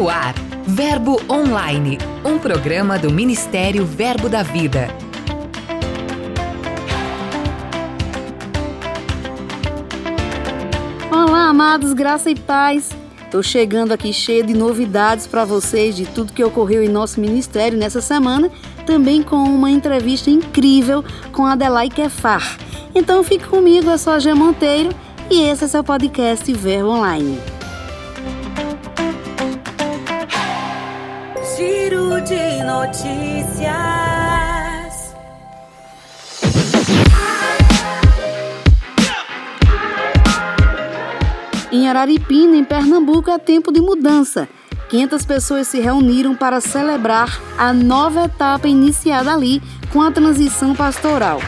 No ar, Verbo Online, um programa do Ministério Verbo da Vida. Olá, amados, graça e paz. Estou chegando aqui cheio de novidades para vocês de tudo que ocorreu em nosso ministério nessa semana, também com uma entrevista incrível com Adelai Kefar. Então fique comigo, eu sou a Gê Monteiro e esse é seu podcast Verbo Online. Notícias. Em Araripina, em Pernambuco, é tempo de mudança. 500 pessoas se reuniram para celebrar a nova etapa iniciada ali com a transição pastoral.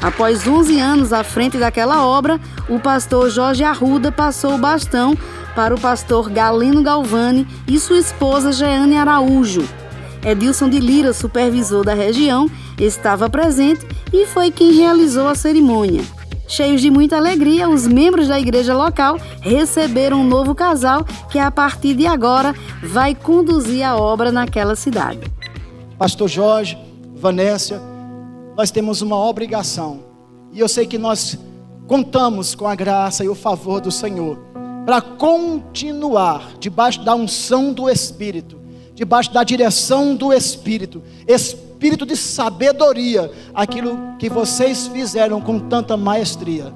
Após 11 anos à frente daquela obra, o pastor Jorge Arruda passou o bastão para o pastor Galeno Galvani e sua esposa Jeane Araújo. Edilson de Lira, supervisor da região, estava presente e foi quem realizou a cerimônia. Cheios de muita alegria, os membros da igreja local receberam um novo casal que, a partir de agora, vai conduzir a obra naquela cidade. Pastor Jorge, Vanessa, nós temos uma obrigação e eu sei que nós contamos com a graça e o favor do Senhor para continuar debaixo da unção do Espírito, debaixo da direção do Espírito, Espírito de sabedoria, aquilo que vocês fizeram com tanta maestria.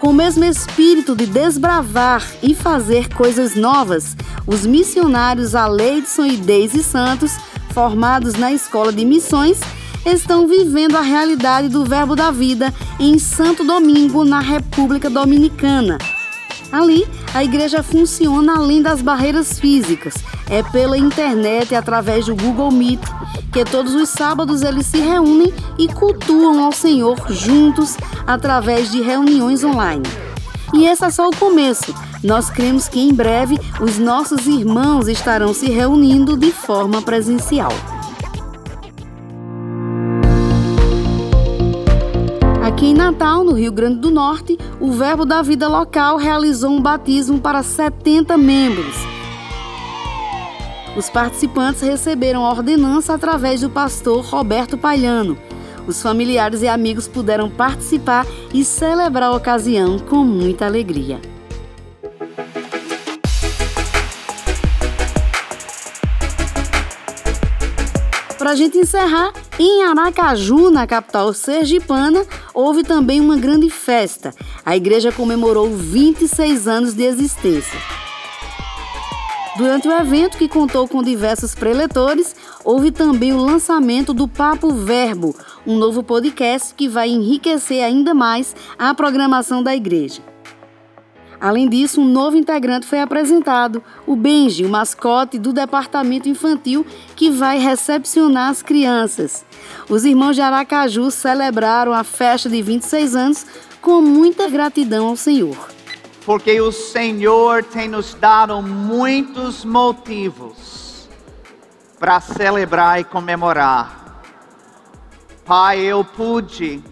Com o mesmo espírito de desbravar e fazer coisas novas, os missionários Aleidson e Deise Santos, formados na Escola de Missões, estão vivendo a realidade do Verbo da Vida em Santo Domingo, na República Dominicana. Ali, a igreja funciona além das barreiras físicas. É pela internet, através do Google Meet, que todos os sábados eles se reúnem e cultuam ao Senhor juntos através de reuniões online. E esse é só o começo. Nós cremos que em breve os nossos irmãos estarão se reunindo de forma presencial. Aqui em Natal, no Rio Grande do Norte, o Verbo da Vida Local realizou um batismo para 70 membros. Os participantes receberam a ordenança através do pastor Roberto Palhano. Os familiares e amigos puderam participar e celebrar a ocasião com muita alegria. Para a gente encerrar, em Aracaju, na capital sergipana, houve também uma grande festa. A igreja comemorou 26 anos de existência. Durante o evento, que contou com diversos preletores, houve também o lançamento do Papo Verbo, um novo podcast que vai enriquecer ainda mais a programação da igreja. Além disso, um novo integrante foi apresentado, o Benji, o mascote do departamento infantil que vai recepcionar as crianças. Os irmãos de Aracaju celebraram a festa de 26 anos com muita gratidão ao Senhor. Porque o Senhor tem nos dado muitos motivos para celebrar e comemorar. Pai, eu pude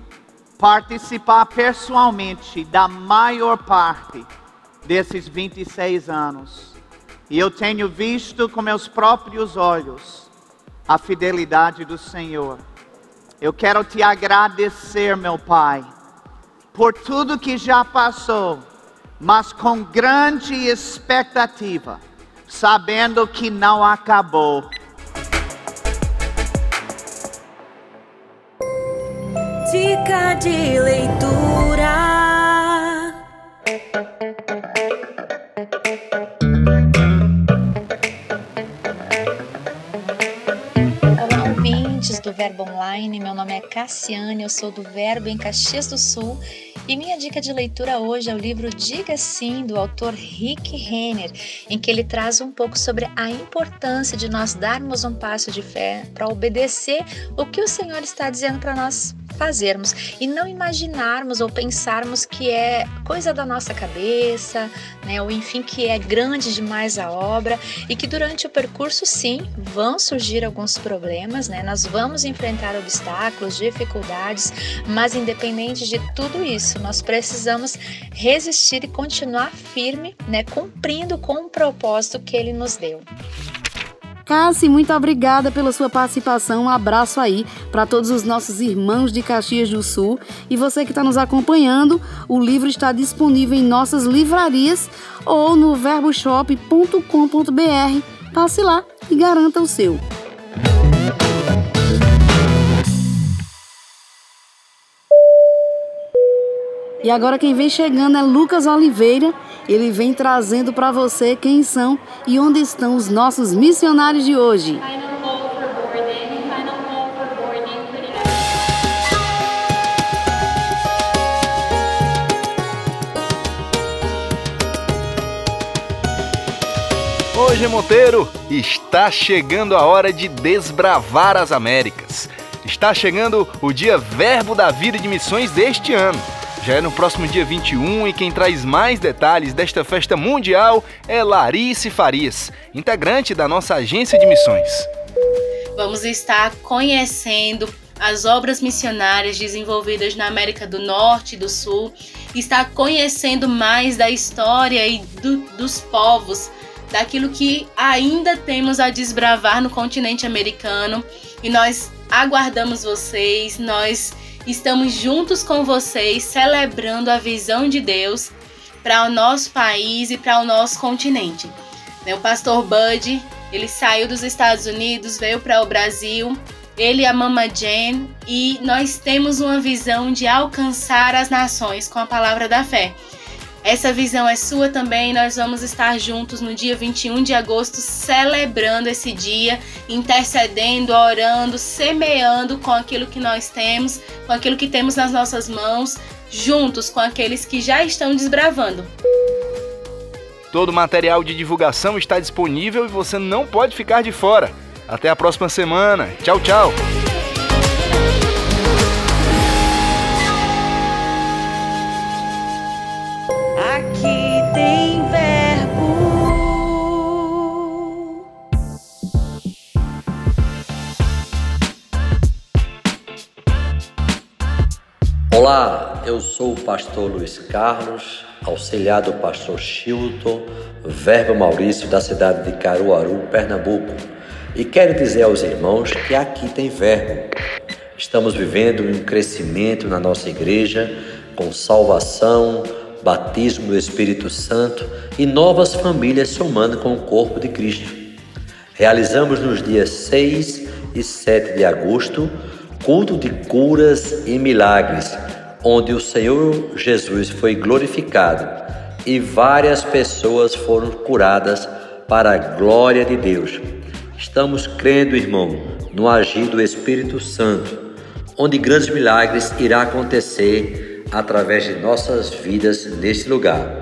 participar pessoalmente da maior parte desses 26 anos. E eu tenho visto com meus próprios olhos a fidelidade do Senhor. Eu quero te agradecer, meu Pai, por tudo que já passou, mas com grande expectativa, sabendo que não acabou Dica de leitura. Olá, ouvintes do Verbo Online. Meu nome é Cassiane, eu sou do Verbo em Caxias do Sul. E minha dica de leitura hoje é o livro Diga Sim, do autor Rick Renner, em que ele traz um pouco sobre a importância de nós darmos um passo de fé para obedecer o que o Senhor está dizendo para nós fazermos e não imaginarmos ou pensarmos que é coisa da nossa cabeça, né, ou enfim que é grande demais a obra e que durante o percurso sim vão surgir alguns problemas, né? Nós vamos enfrentar obstáculos, dificuldades, mas independente de tudo isso, nós precisamos resistir e continuar firme, né, cumprindo com o propósito que ele nos deu. Cassi, muito obrigada pela sua participação. Um abraço aí para todos os nossos irmãos de Caxias do Sul. E você que está nos acompanhando, o livro está disponível em nossas livrarias ou no verboshop.com.br. Passe lá e garanta o seu. E agora quem vem chegando é Lucas Oliveira. Ele vem trazendo para você quem são e onde estão os nossos missionários de hoje. Hoje, Monteiro, está chegando a hora de desbravar as Américas. Está chegando o dia Verbo da Vida de Missões deste ano. Já é no próximo dia 21 e quem traz mais detalhes desta festa mundial é Larice Farias, integrante da nossa agência de missões. Vamos estar conhecendo as obras missionárias desenvolvidas na América do Norte e do Sul, estar conhecendo mais da história e do, dos povos, daquilo que ainda temos a desbravar no continente americano. E nós aguardamos vocês, nós Estamos juntos com vocês celebrando a visão de Deus para o nosso país e para o nosso continente. Né, o pastor Bud, ele saiu dos Estados Unidos, veio para o Brasil, ele e a Mama Jen, e nós temos uma visão de alcançar as nações com a palavra da fé. Essa visão é sua também. Nós vamos estar juntos no dia 21 de agosto, celebrando esse dia, intercedendo, orando, semeando com aquilo que nós temos, com aquilo que temos nas nossas mãos, juntos com aqueles que já estão desbravando. Todo o material de divulgação está disponível e você não pode ficar de fora. Até a próxima semana. Tchau, tchau. Eu sou o pastor Luiz Carlos, auxiliar do pastor Chilton, Verbo Maurício da cidade de Caruaru, Pernambuco. E quero dizer aos irmãos que aqui tem verbo. Estamos vivendo um crescimento na nossa igreja com salvação, batismo do Espírito Santo e novas famílias somando com o corpo de Cristo. Realizamos nos dias 6 e 7 de agosto culto de curas e milagres, onde o Senhor Jesus foi glorificado e várias pessoas foram curadas para a glória de Deus. Estamos crendo, irmão, no agir do Espírito Santo, onde grandes milagres irá acontecer através de nossas vidas nesse lugar.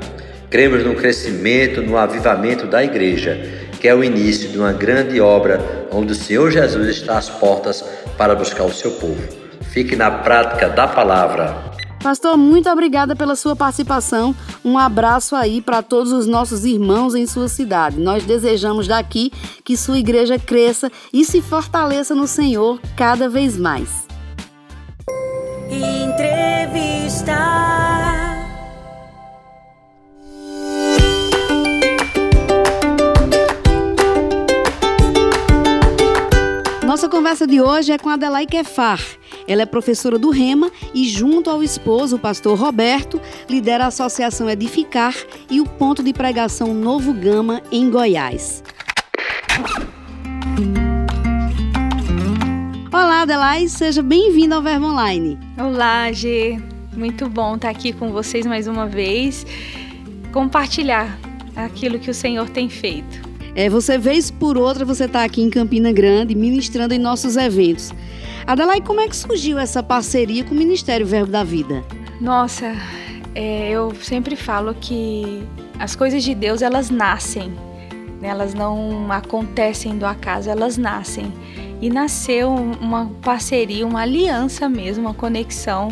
Cremos no crescimento, no avivamento da igreja, que é o início de uma grande obra onde o Senhor Jesus está às portas para buscar o seu povo. Fique na prática da palavra. Pastor, muito obrigada pela sua participação. Um abraço aí para todos os nossos irmãos em sua cidade. Nós desejamos daqui que sua igreja cresça e se fortaleça no Senhor cada vez mais. Entrevista. Nossa conversa de hoje é com Adelaide Kefar. Ela é professora do Rema e, junto ao esposo, o pastor Roberto, lidera a Associação Edificar e o ponto de pregação Novo Gama, em Goiás. Olá, Adelaide, seja bem-vinda ao Verbo Online. Olá, G. Muito bom estar aqui com vocês mais uma vez, compartilhar aquilo que o Senhor tem feito. É, você, vez por outra, você está aqui em Campina Grande, ministrando em nossos eventos. Adelaide, como é que surgiu essa parceria com o Ministério Verbo da Vida? Nossa, é, eu sempre falo que as coisas de Deus, elas nascem. né? elas não acontecem do acaso, elas nascem. E nasceu uma parceria, uma aliança mesmo, uma conexão.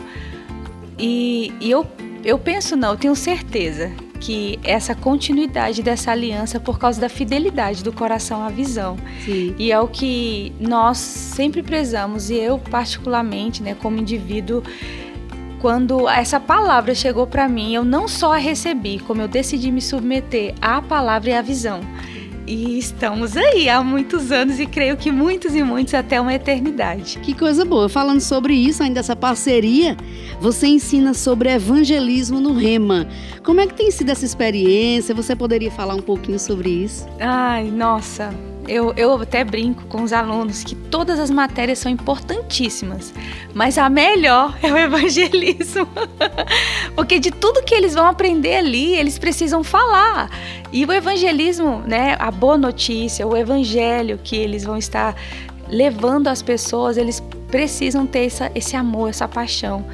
E, e eu, eu penso, não, eu tenho certeza que essa continuidade dessa aliança por causa da fidelidade do coração à visão. Sim. E é o que nós sempre prezamos, e eu particularmente, né, como indivíduo, quando essa palavra chegou para mim, eu não só a recebi, como eu decidi me submeter à palavra e à visão. E estamos aí há muitos anos e creio que muitos e muitos até uma eternidade. Que coisa boa. Falando sobre isso, ainda essa parceria, você ensina sobre evangelismo no Rema. Como é que tem sido essa experiência? Você poderia falar um pouquinho sobre isso? Ai, nossa, eu, eu até brinco com os alunos que todas as matérias são importantíssimas, mas a melhor é o evangelismo. Porque de tudo que eles vão aprender ali, eles precisam falar. E o evangelismo, né, a boa notícia, o evangelho que eles vão estar levando às pessoas, eles precisam ter essa, esse amor, essa paixão.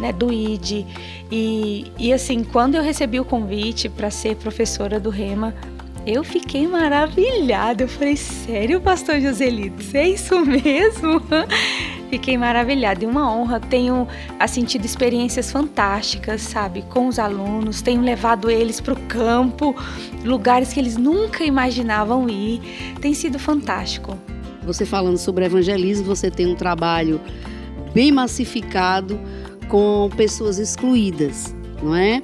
Né, do ID. E, e assim, quando eu recebi o convite para ser professora do Rema, eu fiquei maravilhada. Eu falei, sério, pastor Joselito? É isso mesmo? Fiquei maravilhada e uma honra. Tenho assim, tido experiências fantásticas, sabe, com os alunos. Tenho levado eles para o campo, lugares que eles nunca imaginavam ir. Tem sido fantástico. Você falando sobre evangelismo, você tem um trabalho bem massificado com pessoas excluídas, não é?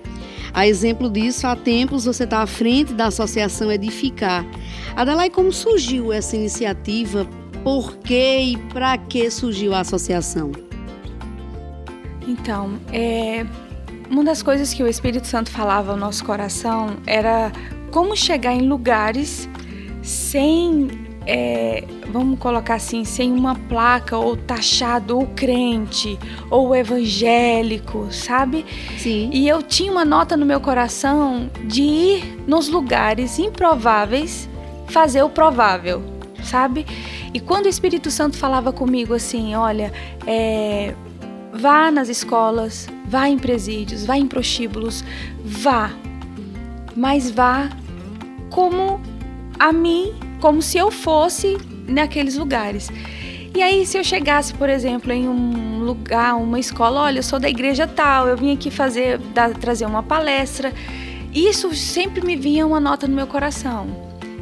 A exemplo disso, há tempos você está à frente da Associação Edificar. Adelaide, como surgiu essa iniciativa? Por que e para que surgiu a associação? Então, é, uma das coisas que o Espírito Santo falava ao nosso coração era como chegar em lugares sem é, vamos colocar assim, sem uma placa ou taxado o crente ou evangélico, sabe? Sim. E eu tinha uma nota no meu coração de ir nos lugares improváveis fazer o provável, sabe? E quando o Espírito Santo falava comigo assim, olha, é, vá nas escolas, vá em presídios, vá em prostíbulos, vá, mas vá como a mim como se eu fosse naqueles lugares. E aí, se eu chegasse, por exemplo, em um lugar, uma escola, olha, eu sou da igreja tal, eu vim aqui fazer, dar, trazer uma palestra, isso sempre me vinha uma nota no meu coração.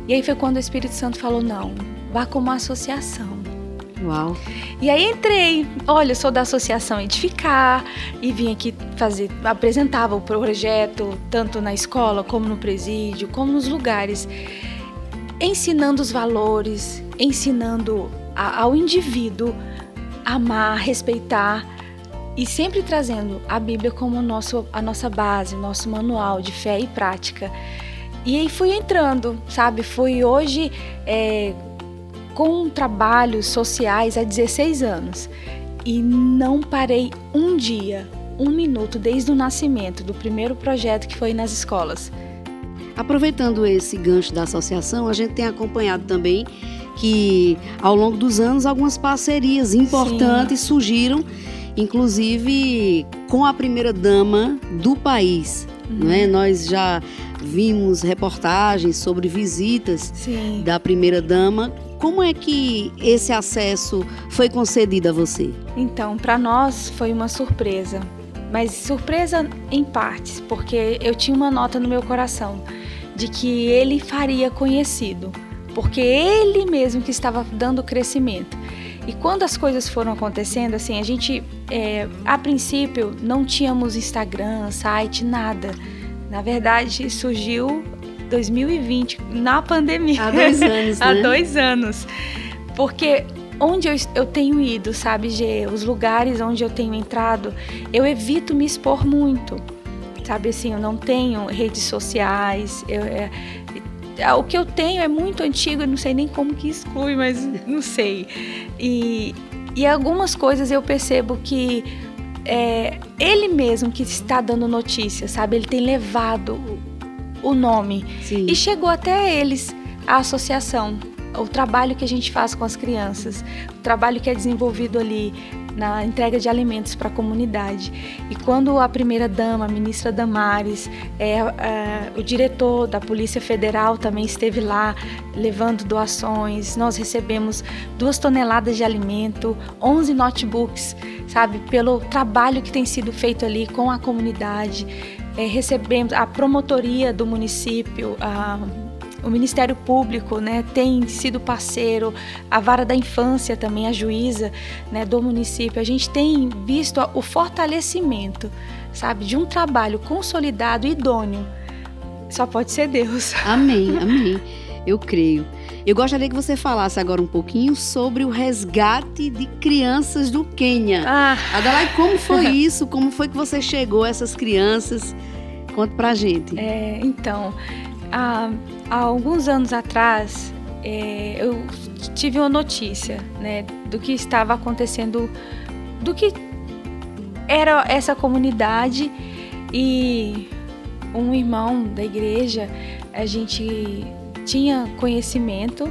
E aí foi quando o Espírito Santo falou: não, vá como uma associação. Uau. E aí entrei, olha, eu sou da Associação Edificar e vim aqui fazer, apresentava o projeto tanto na escola como no presídio, como nos lugares ensinando os valores, ensinando a, ao indivíduo amar, respeitar e sempre trazendo a Bíblia como nosso, a nossa base, nosso manual de fé e prática. E aí fui entrando, sabe? Fui hoje é, com trabalhos sociais há 16 anos e não parei um dia, um minuto desde o nascimento do primeiro projeto que foi nas escolas. Aproveitando esse gancho da associação, a gente tem acompanhado também que ao longo dos anos algumas parcerias importantes Sim. surgiram, inclusive com a primeira dama do país. Uhum. Né? Nós já vimos reportagens sobre visitas Sim. da primeira dama. Como é que esse acesso foi concedido a você? Então, para nós foi uma surpresa, mas surpresa em partes, porque eu tinha uma nota no meu coração de que ele faria conhecido, porque ele mesmo que estava dando crescimento. E quando as coisas foram acontecendo, assim, a gente, é, a princípio, não tínhamos Instagram, site, nada. Na verdade, surgiu 2020, na pandemia. Há dois anos, né? Há dois anos. Porque onde eu, eu tenho ido, sabe, Gê, os lugares onde eu tenho entrado, eu evito me expor muito sabe assim, eu não tenho redes sociais, eu, é, é, o que eu tenho é muito antigo, eu não sei nem como que exclui, mas não sei. E, e algumas coisas eu percebo que é ele mesmo que está dando notícia, sabe? Ele tem levado o nome Sim. e chegou até eles a associação, o trabalho que a gente faz com as crianças, o trabalho que é desenvolvido ali na entrega de alimentos para a comunidade. E quando a primeira dama, a ministra Damares, é, é, o diretor da Polícia Federal também esteve lá levando doações, nós recebemos duas toneladas de alimento, 11 notebooks, sabe, pelo trabalho que tem sido feito ali com a comunidade. É, recebemos a promotoria do município, a o Ministério Público né, tem sido parceiro, a vara da infância também, a juíza né, do município. A gente tem visto o fortalecimento, sabe, de um trabalho consolidado e idôneo. Só pode ser Deus. Amém, amém. Eu creio. Eu gostaria que você falasse agora um pouquinho sobre o resgate de crianças do Quênia. Ah. Adelaide, como foi isso? Como foi que você chegou a essas crianças? Conta pra gente. É, então, há, há alguns anos atrás, é, eu tive uma notícia né, do que estava acontecendo, do que era essa comunidade e um irmão da igreja, a gente tinha conhecimento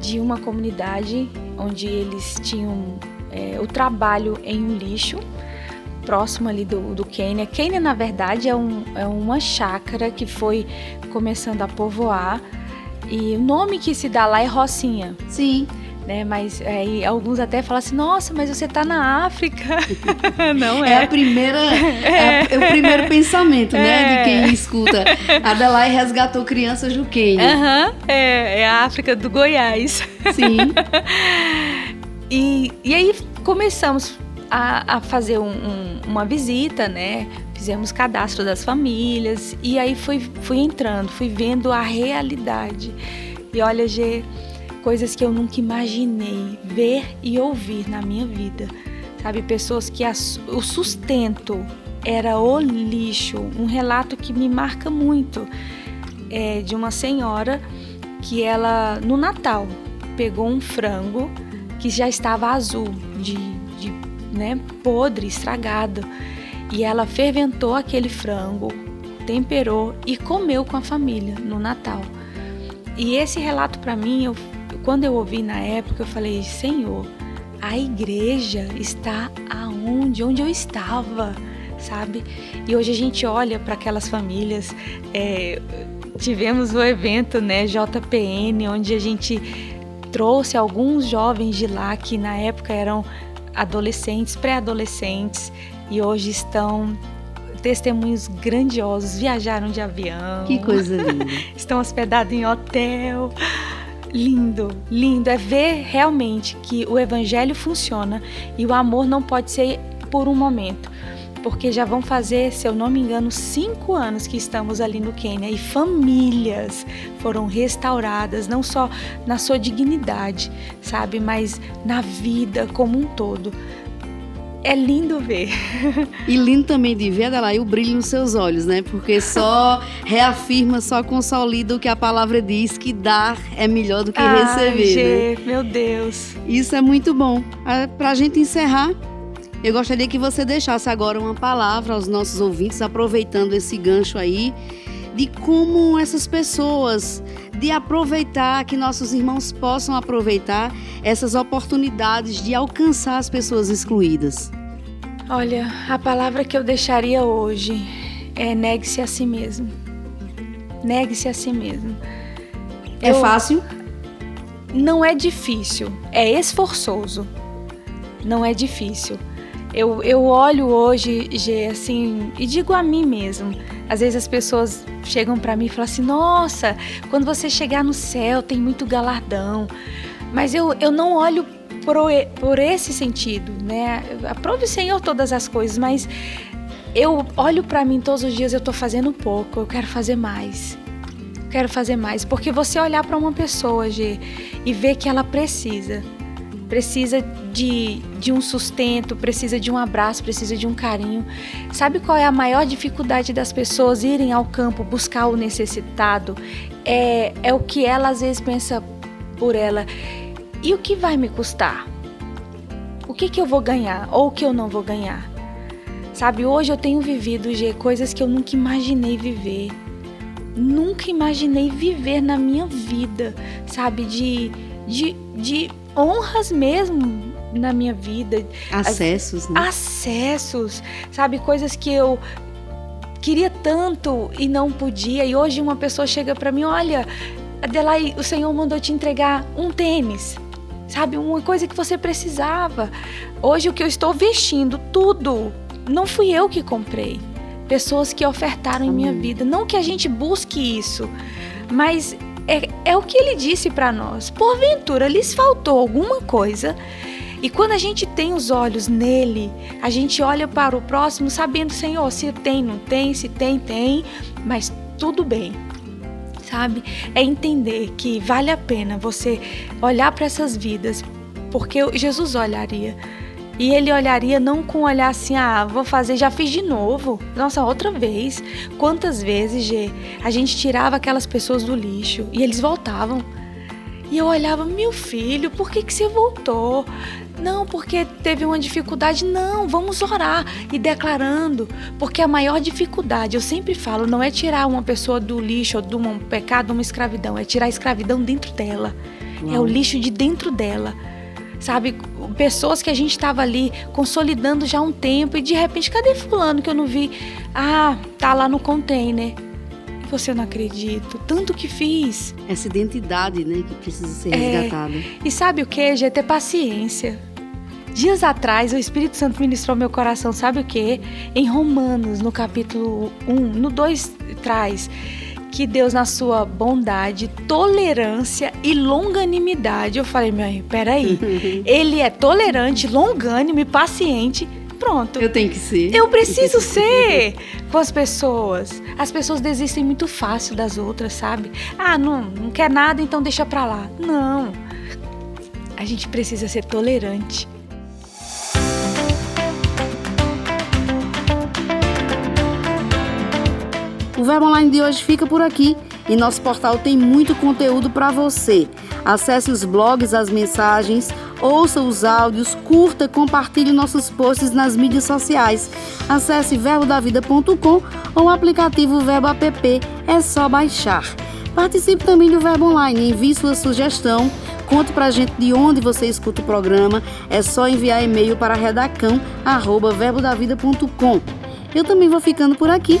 de uma comunidade onde eles tinham é, o trabalho em um lixo próximo ali do, do Quênia. Quênia, na verdade, é, um, é uma chácara que foi começando a povoar. E o nome que se dá lá é Rocinha. Sim. Né, mas aí alguns até falam assim, nossa, mas você está na África. Não é. É a primeira, é. É, o primeiro pensamento, né, de é. quem escuta. Adelaide resgatou crianças do Quênia. Uhum, é, é a África do Goiás. Sim. e, e aí começamos a, a fazer um, um, uma visita, né? Fizemos cadastro das famílias e aí fui, fui entrando, fui vendo a realidade. E olha, Gê, coisas que eu nunca imaginei ver e ouvir na minha vida. Sabe, pessoas que o sustento era o lixo. Um relato que me marca muito é de uma senhora que ela, no Natal, pegou um frango que já estava azul, de né, podre, estragado. E ela ferventou aquele frango, temperou e comeu com a família no Natal. E esse relato para mim, eu, quando eu ouvi na época, eu falei: Senhor, a igreja está aonde, onde eu estava, sabe? E hoje a gente olha para aquelas famílias. É, tivemos o evento, né, JPN, onde a gente trouxe alguns jovens de lá que na época eram adolescentes, pré-adolescentes e hoje estão testemunhos grandiosos, viajaram de avião. Que coisa linda. estão hospedados em hotel. Lindo, lindo é ver realmente que o evangelho funciona e o amor não pode ser por um momento porque já vão fazer, se eu não me engano, cinco anos que estamos ali no Quênia e famílias foram restauradas, não só na sua dignidade, sabe, mas na vida como um todo. É lindo ver. E lindo também de ver, Adelaide, o brilho nos seus olhos, né? Porque só reafirma, só consolida o que a palavra diz, que dar é melhor do que Ai, receber. Gê, né? Meu Deus. Isso é muito bom. Ah, Para a gente encerrar, eu gostaria que você deixasse agora uma palavra aos nossos ouvintes, aproveitando esse gancho aí, de como essas pessoas, de aproveitar, que nossos irmãos possam aproveitar essas oportunidades de alcançar as pessoas excluídas. Olha, a palavra que eu deixaria hoje é negue-se a si mesmo. Negue-se a si mesmo. É eu... fácil? Não é difícil, é esforçoso. Não é difícil. Eu, eu olho hoje, Gê, assim, e digo a mim mesmo. Às vezes as pessoas chegam para mim e falam assim: Nossa, quando você chegar no céu tem muito galardão. Mas eu, eu não olho por, por esse sentido, né? Aprove o Senhor todas as coisas, mas eu olho para mim todos os dias, eu tô fazendo pouco, eu quero fazer mais. quero fazer mais, porque você olhar para uma pessoa, G, e ver que ela precisa, precisa de, de um sustento, precisa de um abraço, precisa de um carinho. Sabe qual é a maior dificuldade das pessoas irem ao campo buscar o necessitado? É, é o que ela às vezes pensa por ela. E o que vai me custar? O que, que eu vou ganhar ou o que eu não vou ganhar? Sabe, hoje eu tenho vivido G, coisas que eu nunca imaginei viver. Nunca imaginei viver na minha vida, sabe? De, de, de honras mesmo, na minha vida. Acessos, né? Acessos, sabe? Coisas que eu queria tanto e não podia. E hoje uma pessoa chega para mim, olha, Adelaide, o Senhor mandou te entregar um tênis. Sabe, uma coisa que você precisava. Hoje o que eu estou vestindo, tudo, não fui eu que comprei. Pessoas que ofertaram Amém. em minha vida. Não que a gente busque isso, mas é, é o que ele disse para nós. Porventura lhes faltou alguma coisa e quando a gente tem os olhos nele, a gente olha para o próximo sabendo, Senhor, se tem, não tem, se tem, tem, mas tudo bem. Sabe? É entender que vale a pena você olhar para essas vidas, porque Jesus olharia. E ele olharia não com um olhar assim, ah, vou fazer, já fiz de novo. Nossa, outra vez. Quantas vezes, Gê, a gente tirava aquelas pessoas do lixo e eles voltavam. E eu olhava, meu filho, por que, que você voltou? Não, porque teve uma dificuldade. Não, vamos orar e declarando. Porque a maior dificuldade, eu sempre falo, não é tirar uma pessoa do lixo ou de um pecado, uma escravidão, é tirar a escravidão dentro dela. É o lixo de dentro dela. Sabe, pessoas que a gente estava ali consolidando já há um tempo e de repente, cadê fulano que eu não vi? Ah, tá lá no container você não acredita? Tanto que fiz. Essa identidade, né, que precisa ser resgatada. É, e sabe o que, Gê? Ter paciência. Dias atrás, o Espírito Santo ministrou meu coração, sabe o que? Em Romanos, no capítulo 1, no 2 traz que Deus, na sua bondade, tolerância e longanimidade, eu falei, meu, peraí, ele é tolerante, longânimo e paciente. Pronto. Eu tenho que ser. Eu preciso ser com as pessoas. As pessoas desistem muito fácil das outras, sabe? Ah, não, não quer nada, então deixa pra lá. Não. A gente precisa ser tolerante. O Verbo Online de hoje fica por aqui e nosso portal tem muito conteúdo para você. Acesse os blogs, as mensagens, ouça os áudios, curta, compartilhe nossos posts nas mídias sociais. Acesse verbodavida.com ou o aplicativo Verbo App, é só baixar. Participe também do Verbo Online, envie sua sugestão, conte pra gente de onde você escuta o programa, é só enviar e-mail para redacão@verbodavida.com. Eu também vou ficando por aqui